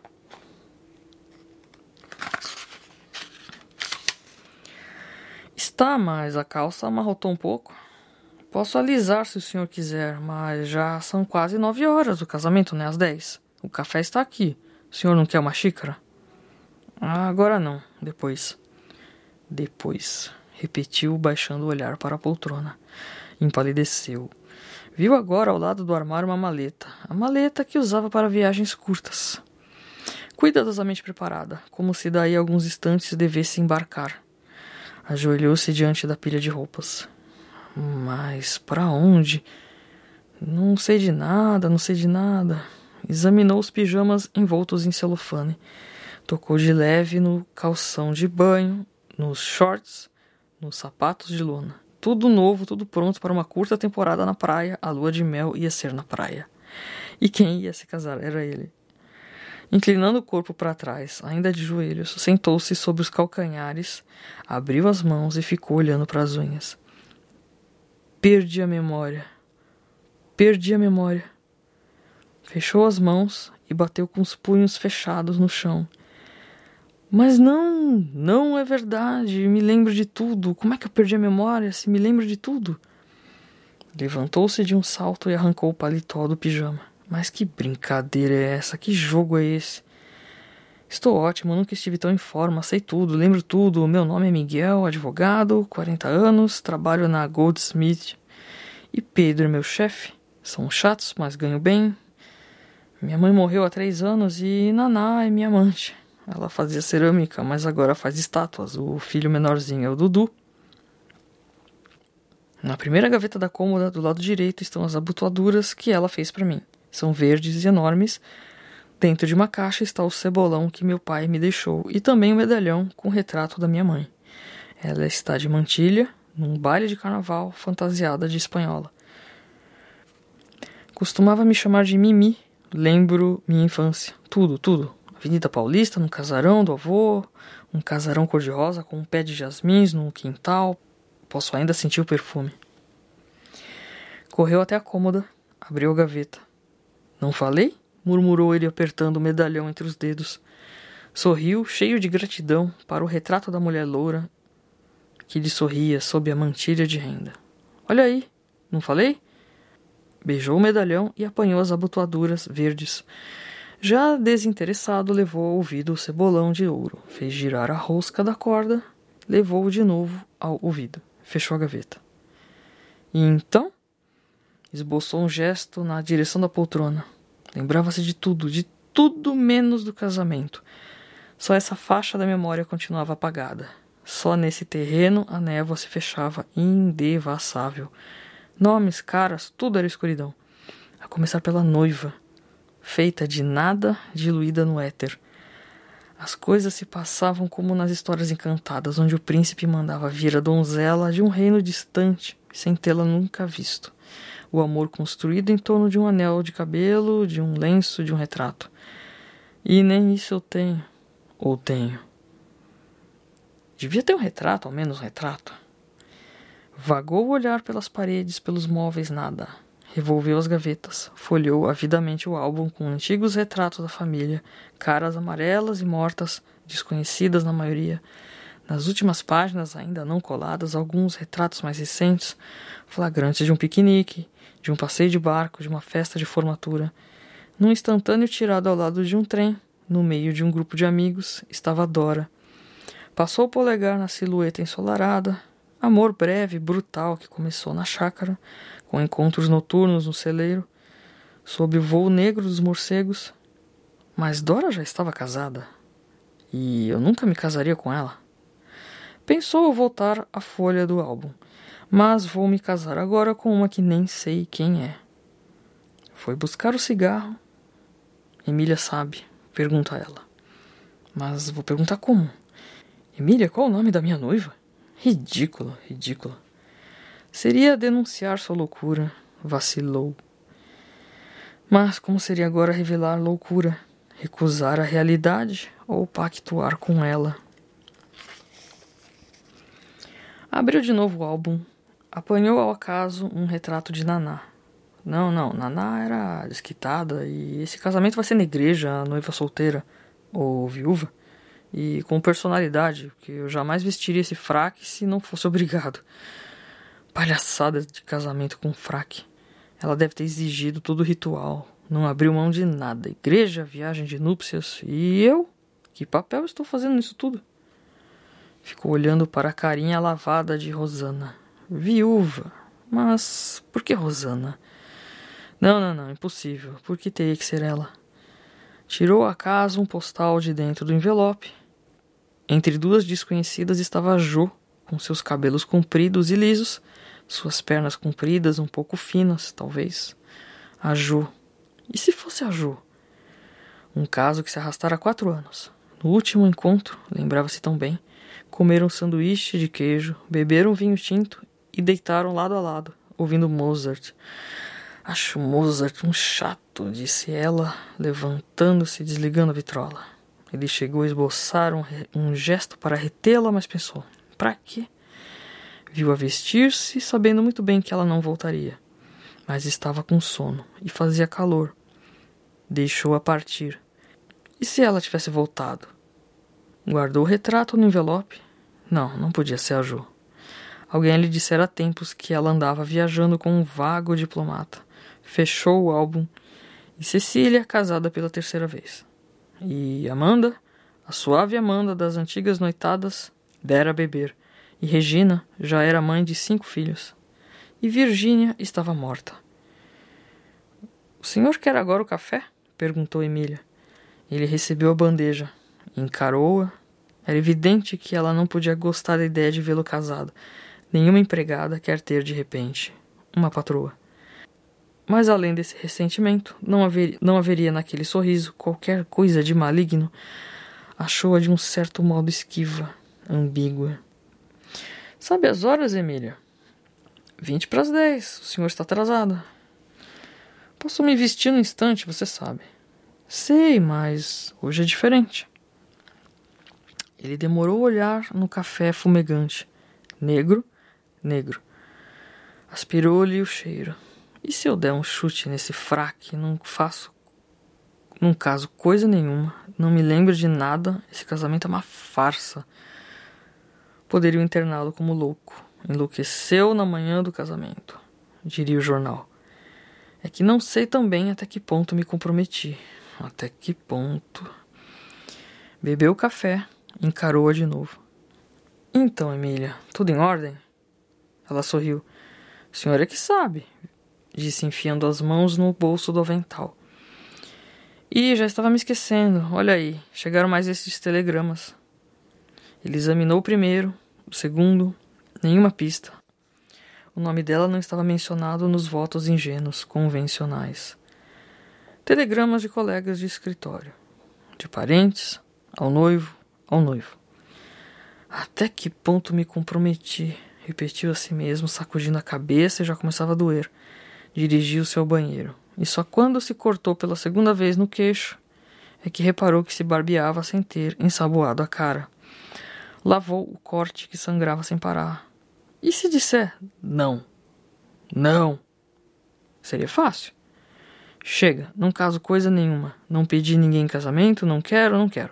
[SPEAKER 2] Está, mas a calça amarrotou um pouco. Posso alisar se o senhor quiser, mas já são quase nove horas. O casamento não é às dez. O café está aqui. O senhor não quer uma xícara? Ah, agora não. Depois. Depois. Repetiu, baixando o olhar para a poltrona. Empalideceu. Viu agora ao lado do armário uma maleta. A maleta que usava para viagens curtas. Cuidadosamente preparada, como se daí a alguns instantes devesse embarcar. Ajoelhou-se diante da pilha de roupas. Mas para onde? Não sei de nada, não sei de nada. Examinou os pijamas envoltos em celofane. Tocou de leve no calção de banho, nos shorts, nos sapatos de lona. Tudo novo, tudo pronto para uma curta temporada na praia. A lua de mel ia ser na praia. E quem ia se casar era ele. Inclinando o corpo para trás, ainda de joelhos, sentou-se sobre os calcanhares, abriu as mãos e ficou olhando para as unhas. Perdi a memória. Perdi a memória. Fechou as mãos e bateu com os punhos fechados no chão. Mas não, não é verdade. Me lembro de tudo. Como é que eu perdi a memória se me lembro de tudo? Levantou-se de um salto e arrancou o paletó do pijama. Mas que brincadeira é essa? Que jogo é esse? Estou ótimo, nunca estive tão em forma, sei tudo, lembro tudo. Meu nome é Miguel, advogado, 40 anos, trabalho na Goldsmith. E Pedro meu chefe. São chatos, mas ganho bem. Minha mãe morreu há três anos e Naná é minha amante. Ela fazia cerâmica, mas agora faz estátuas. O filho menorzinho é o Dudu. Na primeira gaveta da cômoda, do lado direito, estão as abotoaduras que ela fez para mim. São verdes e enormes, Dentro de uma caixa está o cebolão que meu pai me deixou e também o medalhão com o retrato da minha mãe. Ela está de mantilha, num baile de carnaval, fantasiada de espanhola. Costumava me chamar de Mimi, lembro minha infância. Tudo, tudo. Avenida Paulista, no casarão do avô, um casarão cor-de-rosa com um pé de jasmins no quintal. Posso ainda sentir o perfume. Correu até a cômoda, abriu a gaveta. Não falei? murmurou ele apertando o medalhão entre os dedos. Sorriu, cheio de gratidão, para o retrato da mulher loura que lhe sorria sob a mantilha de renda. Olha aí, não falei? Beijou o medalhão e apanhou as abotoaduras verdes. Já desinteressado, levou ao ouvido o cebolão de ouro, fez girar a rosca da corda, levou-o de novo ao ouvido, fechou a gaveta. E então? Esboçou um gesto na direção da poltrona. Lembrava-se de tudo, de tudo menos do casamento. Só essa faixa da memória continuava apagada. Só nesse terreno a névoa se fechava indevassável. Nomes, caras, tudo era escuridão. A começar pela noiva, feita de nada, diluída no éter. As coisas se passavam como nas histórias encantadas, onde o príncipe mandava vir a donzela de um reino distante, sem tê-la nunca visto o amor construído em torno de um anel de cabelo, de um lenço, de um retrato. E nem isso eu tenho. Ou tenho. Devia ter um retrato, ao menos um retrato. Vagou o olhar pelas paredes, pelos móveis, nada. Revolveu as gavetas, folheou avidamente o álbum com antigos retratos da família, caras amarelas e mortas, desconhecidas na maioria. Nas últimas páginas, ainda não coladas, alguns retratos mais recentes, flagrantes de um piquenique, de um passeio de barco, de uma festa de formatura. Num instantâneo tirado ao lado de um trem, no meio de um grupo de amigos, estava Dora. Passou o polegar na silhueta ensolarada, amor breve, brutal que começou na chácara, com encontros noturnos no celeiro, sob o voo negro dos morcegos. Mas Dora já estava casada, e eu nunca me casaria com ela. Pensou voltar à folha do álbum mas vou me casar agora com uma que nem sei quem é. Foi buscar o cigarro. Emília sabe, pergunta ela. Mas vou perguntar como. Emília, qual o nome da minha noiva? Ridícula, ridícula. Seria denunciar sua loucura. Vacilou. Mas como seria agora revelar loucura? recusar a realidade ou pactuar com ela. Abriu de novo o álbum, apanhou ao acaso um retrato de Naná. Não, não, Naná era desquitada e esse casamento vai ser na igreja, a noiva solteira ou viúva e com personalidade, que eu jamais vestiria esse fraque se não fosse obrigado. Palhaçada de casamento com fraque. Ela deve ter exigido todo o ritual, não abriu mão de nada. Igreja, viagem de núpcias. E eu? Que papel estou fazendo nisso tudo? Ficou olhando para a carinha lavada de Rosana. Viúva. Mas por que Rosana? Não, não, não, impossível. Por que teria que ser ela? Tirou acaso um postal de dentro do envelope. Entre duas desconhecidas estava a Jo, com seus cabelos compridos e lisos, suas pernas compridas, um pouco finas, talvez. A Jo. E se fosse a Jo? Um caso que se arrastara há quatro anos. No último encontro, lembrava-se tão bem, comeram um sanduíche de queijo, beberam vinho tinto e deitaram lado a lado, ouvindo Mozart. Acho Mozart um chato, disse ela, levantando-se e desligando a vitrola. Ele chegou a esboçar um, um gesto para retê-la, mas pensou: para quê? Viu-a vestir-se, sabendo muito bem que ela não voltaria. Mas estava com sono e fazia calor. Deixou-a partir. E se ela tivesse voltado? Guardou o retrato no envelope? Não, não podia ser a Jo. Alguém lhe dissera há tempos que ela andava viajando com um vago diplomata. Fechou o álbum. E Cecília, casada pela terceira vez. E Amanda, a suave Amanda das antigas noitadas, dera a beber. E Regina já era mãe de cinco filhos. E Virgínia estava morta. O senhor quer agora o café? perguntou Emília. Ele recebeu a bandeja, encarou-a. Era evidente que ela não podia gostar da ideia de vê-lo casado. Nenhuma empregada quer ter de repente uma patroa. Mas além desse ressentimento, não, haver, não haveria naquele sorriso qualquer coisa de maligno. Achou-a de um certo modo esquiva, ambígua. Sabe as horas, Emília? Vinte para as dez. O senhor está atrasada. Posso me vestir no instante, você sabe. Sei, mas hoje é diferente. Ele demorou a olhar no café fumegante. Negro, negro. Aspirou-lhe o cheiro. E se eu der um chute nesse fraque, não faço, não caso coisa nenhuma, não me lembro de nada, esse casamento é uma farsa. Poderiam interná-lo como louco. Enlouqueceu na manhã do casamento, diria o jornal. É que não sei também até que ponto me comprometi. Até que ponto. Bebeu café, encarou-a de novo. Então, Emília, tudo em ordem? Ela sorriu. Senhora é que sabe disse enfiando as mãos no bolso do avental. E já estava me esquecendo. Olha aí, chegaram mais esses telegramas. Ele examinou o primeiro, o segundo, nenhuma pista. O nome dela não estava mencionado nos votos ingênuos, convencionais. Telegramas de colegas de escritório, de parentes, ao noivo, ao noivo. Até que ponto me comprometi? Repetiu a si mesmo, sacudindo a cabeça e já começava a doer. Dirigiu-se ao banheiro, e só quando se cortou pela segunda vez no queixo é que reparou que se barbeava sem ter ensaboado a cara. Lavou o corte que sangrava sem parar. E se disser não? Não. Seria fácil. Chega, não caso coisa nenhuma. Não pedi ninguém em casamento, não quero, não quero.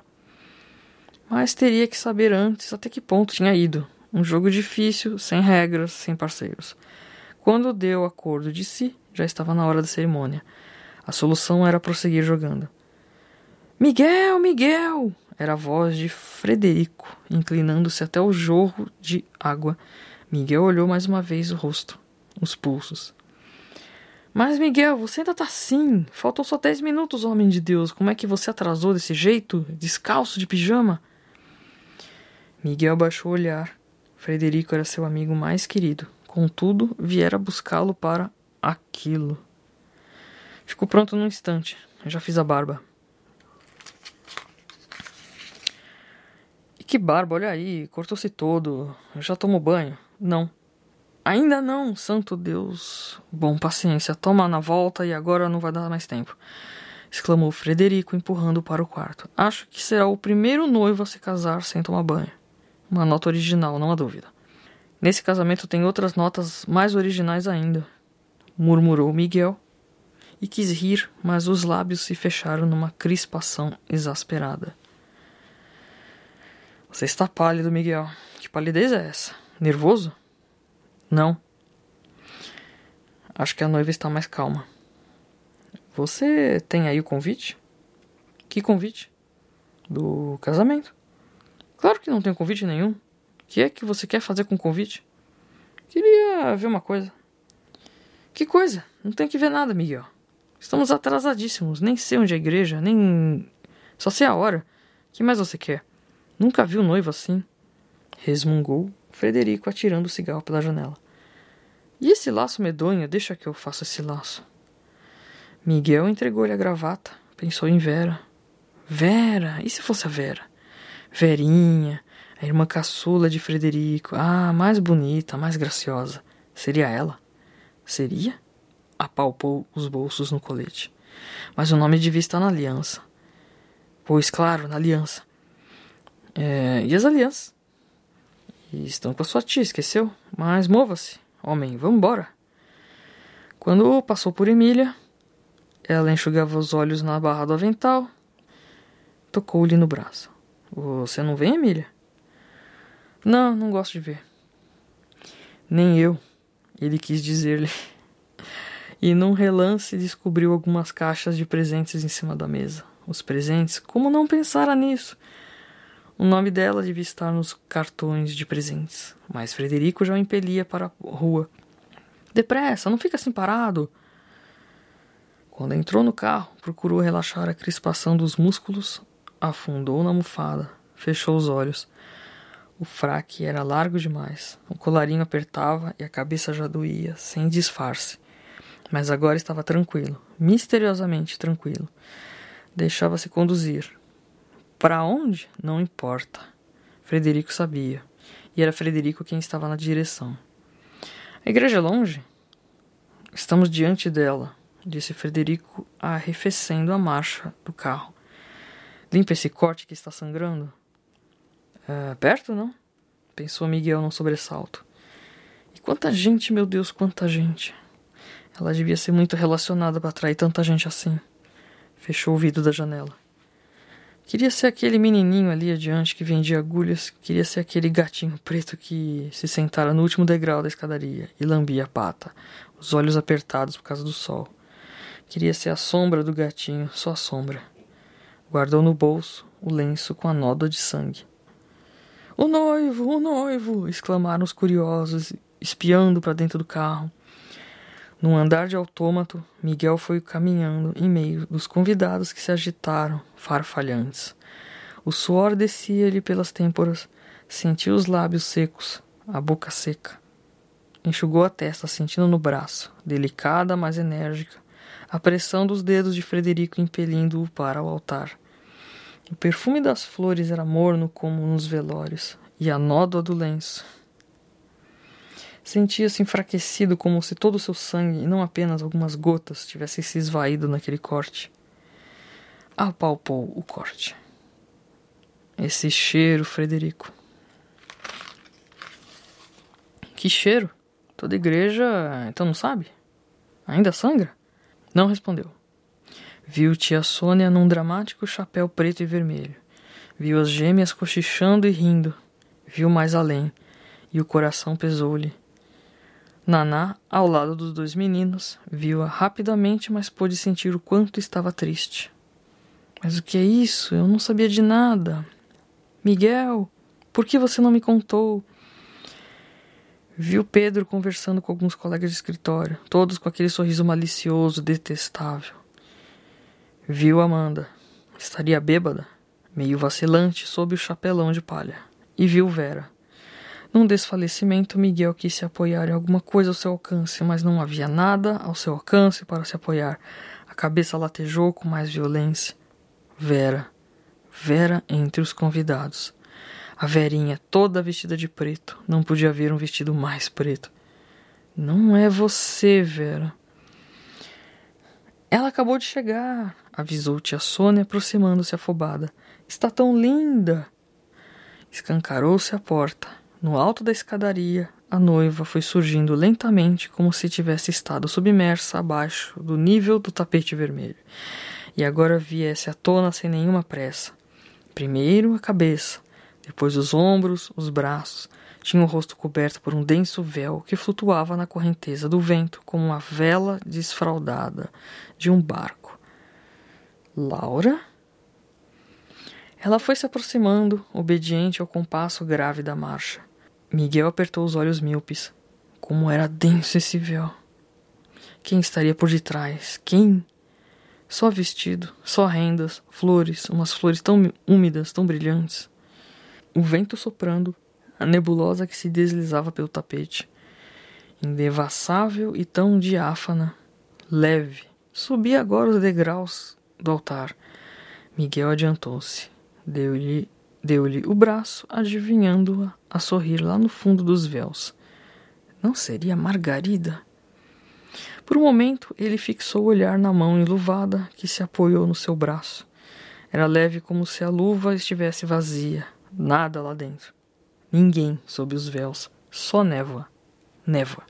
[SPEAKER 2] Mas teria que saber antes até que ponto tinha ido. Um jogo difícil, sem regras, sem parceiros. Quando deu acordo de si, já estava na hora da cerimônia. A solução era prosseguir jogando. Miguel, Miguel! Era a voz de Frederico, inclinando-se até o jorro de água. Miguel olhou mais uma vez o rosto, os pulsos. Mas, Miguel, você ainda tá assim. Faltam só dez minutos, homem de Deus. Como é que você atrasou desse jeito? Descalço de pijama? Miguel baixou o olhar. Frederico era seu amigo mais querido. Contudo, viera buscá-lo para aquilo. Ficou pronto num instante. Eu já fiz a barba. E que barba, olha aí, cortou-se todo. Eu já tomo banho. Não. Ainda não, santo Deus. Bom, paciência, toma na volta e agora não vai dar mais tempo. exclamou Frederico, empurrando para o quarto. Acho que será o primeiro noivo a se casar sem tomar banho. Uma nota original, não há dúvida. Nesse casamento tem outras notas mais originais ainda, murmurou Miguel e quis rir, mas os lábios se fecharam numa crispação exasperada. Você está pálido, Miguel. Que palidez é essa? Nervoso? Não. Acho que a noiva está mais calma. Você tem aí o convite? Que convite? Do casamento. Claro que não tenho convite nenhum. O que é que você quer fazer com o convite? Queria ver uma coisa. Que coisa? Não tem que ver nada, Miguel. Estamos atrasadíssimos. Nem sei onde é a igreja, nem. Só sei a hora. que mais você quer? Nunca vi um noivo assim. Resmungou Frederico atirando o cigarro pela janela. E esse laço medonho? Deixa que eu faça esse laço. Miguel entregou-lhe a gravata. Pensou em Vera. Vera! E se fosse a Vera? Verinha, a irmã caçula de Frederico. Ah, mais bonita, mais graciosa. Seria ela? Seria? Apalpou os bolsos no colete. Mas o nome devia estar na aliança. Pois, claro, na aliança. É, e as alianças? E estão com a sua tia, esqueceu? Mas mova-se, homem, vamos embora. Quando passou por Emília, ela enxugava os olhos na barra do avental. Tocou-lhe no braço. Você não vem, Emília? Não, não gosto de ver. Nem eu, ele quis dizer-lhe. E num relance descobriu algumas caixas de presentes em cima da mesa. Os presentes? Como não pensara nisso? O nome dela devia estar nos cartões de presentes. Mas Frederico já o impelia para a rua. Depressa, não fica assim parado. Quando entrou no carro, procurou relaxar a crispação dos músculos, afundou na almofada, fechou os olhos. O fraque era largo demais, o colarinho apertava e a cabeça já doía, sem disfarce. Mas agora estava tranquilo, misteriosamente tranquilo. Deixava-se conduzir. Para onde? Não importa. Frederico sabia, e era Frederico quem estava na direção. A igreja é longe? Estamos diante dela disse Frederico, arrefecendo a marcha do carro. Limpa esse corte que está sangrando. É, perto, não? Pensou Miguel num sobressalto. E quanta gente, meu Deus, quanta gente. Ela devia ser muito relacionada para atrair tanta gente assim. Fechou o vidro da janela. Queria ser aquele menininho ali adiante que vendia agulhas. Queria ser aquele gatinho preto que se sentara no último degrau da escadaria e lambia a pata, os olhos apertados por causa do sol. Queria ser a sombra do gatinho, só a sombra. Guardou no bolso o lenço com a nódoa de sangue. O noivo, o noivo! exclamaram os curiosos, espiando para dentro do carro. Num andar de autômato, Miguel foi caminhando em meio dos convidados que se agitaram, farfalhantes. O suor descia-lhe pelas têmporas, sentiu os lábios secos, a boca seca. Enxugou a testa, sentindo no braço, delicada, mas enérgica, a pressão dos dedos de Frederico impelindo-o para o altar. O perfume das flores era morno como nos velórios, e a nódoa do lenço. Sentia-se enfraquecido como se todo o seu sangue, e não apenas algumas gotas, tivessem se esvaído naquele corte. Apalpou o corte. Esse cheiro, Frederico. Que cheiro? Toda igreja, então não sabe? Ainda sangra? Não respondeu. Viu tia Sônia num dramático chapéu preto e vermelho. Viu as gêmeas cochichando e rindo. Viu mais além, e o coração pesou-lhe. Naná, ao lado dos dois meninos, viu-a rapidamente, mas pôde sentir o quanto estava triste. Mas o que é isso? Eu não sabia de nada. Miguel, por que você não me contou? Viu Pedro conversando com alguns colegas de escritório, todos com aquele sorriso malicioso, detestável. Viu Amanda. Estaria bêbada, meio vacilante, sob o chapelão de palha. E viu Vera. Num desfalecimento, Miguel quis se apoiar em alguma coisa ao seu alcance, mas não havia nada ao seu alcance para se apoiar. A cabeça latejou com mais violência. Vera. Vera entre os convidados. A Verinha, toda vestida de preto. Não podia haver um vestido mais preto. Não é você, Vera. Ela acabou de chegar, avisou tia Sônia, aproximando-se afobada. Está tão linda! Escancarou-se a porta. No alto da escadaria, a noiva foi surgindo lentamente como se tivesse estado submersa abaixo do nível do tapete vermelho. E agora viesse à tona sem nenhuma pressa. Primeiro a cabeça, depois os ombros, os braços. Tinha o rosto coberto por um denso véu que flutuava na correnteza do vento como uma vela desfraldada de um barco. Laura? Ela foi se aproximando, obediente ao compasso grave da marcha. Miguel apertou os olhos míopes. Como era denso esse véu. Quem estaria por detrás? Quem? Só vestido, só rendas, flores, umas flores tão úmidas, tão brilhantes. O vento soprando, a nebulosa que se deslizava pelo tapete. Indevassável e tão diáfana, leve, subia agora os degraus do altar. Miguel adiantou-se. Deu-lhe deu-lhe o braço, adivinhando-a a sorrir lá no fundo dos véus. Não seria Margarida? Por um momento, ele fixou o olhar na mão enluvada que se apoiou no seu braço. Era leve como se a luva estivesse vazia, nada lá dentro. Ninguém sob os véus, só névoa. Névoa.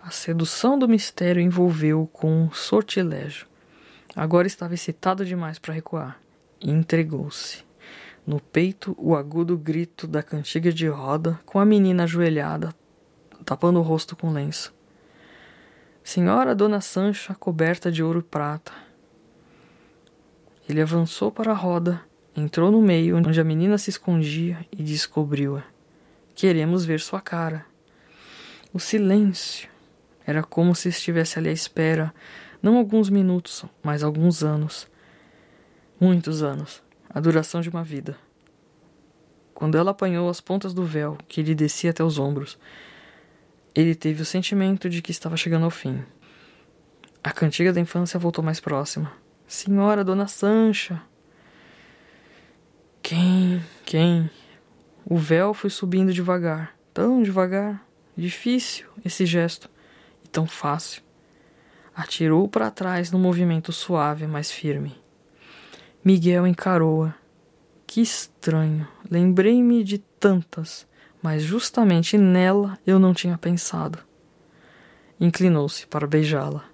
[SPEAKER 2] A sedução do mistério envolveu-o com um sortilégio. Agora estava excitado demais para recuar e entregou-se. No peito, o agudo grito da cantiga de roda, com a menina ajoelhada, tapando o rosto com lenço. Senhora Dona Sancha, coberta de ouro e prata. Ele avançou para a roda, entrou no meio onde a menina se escondia e descobriu-a. Queremos ver sua cara. O silêncio era como se estivesse ali à espera, não alguns minutos, mas alguns anos. Muitos anos a duração de uma vida. Quando ela apanhou as pontas do véu que lhe descia até os ombros, ele teve o sentimento de que estava chegando ao fim. A cantiga da infância voltou mais próxima. Senhora Dona Sancha! Quem? Quem? O véu foi subindo devagar, tão devagar, difícil esse gesto, e tão fácil. Atirou para trás num movimento suave, mas firme. Miguel encarou-a. Que estranho. Lembrei-me de tantas, mas justamente nela eu não tinha pensado. Inclinou-se para beijá-la.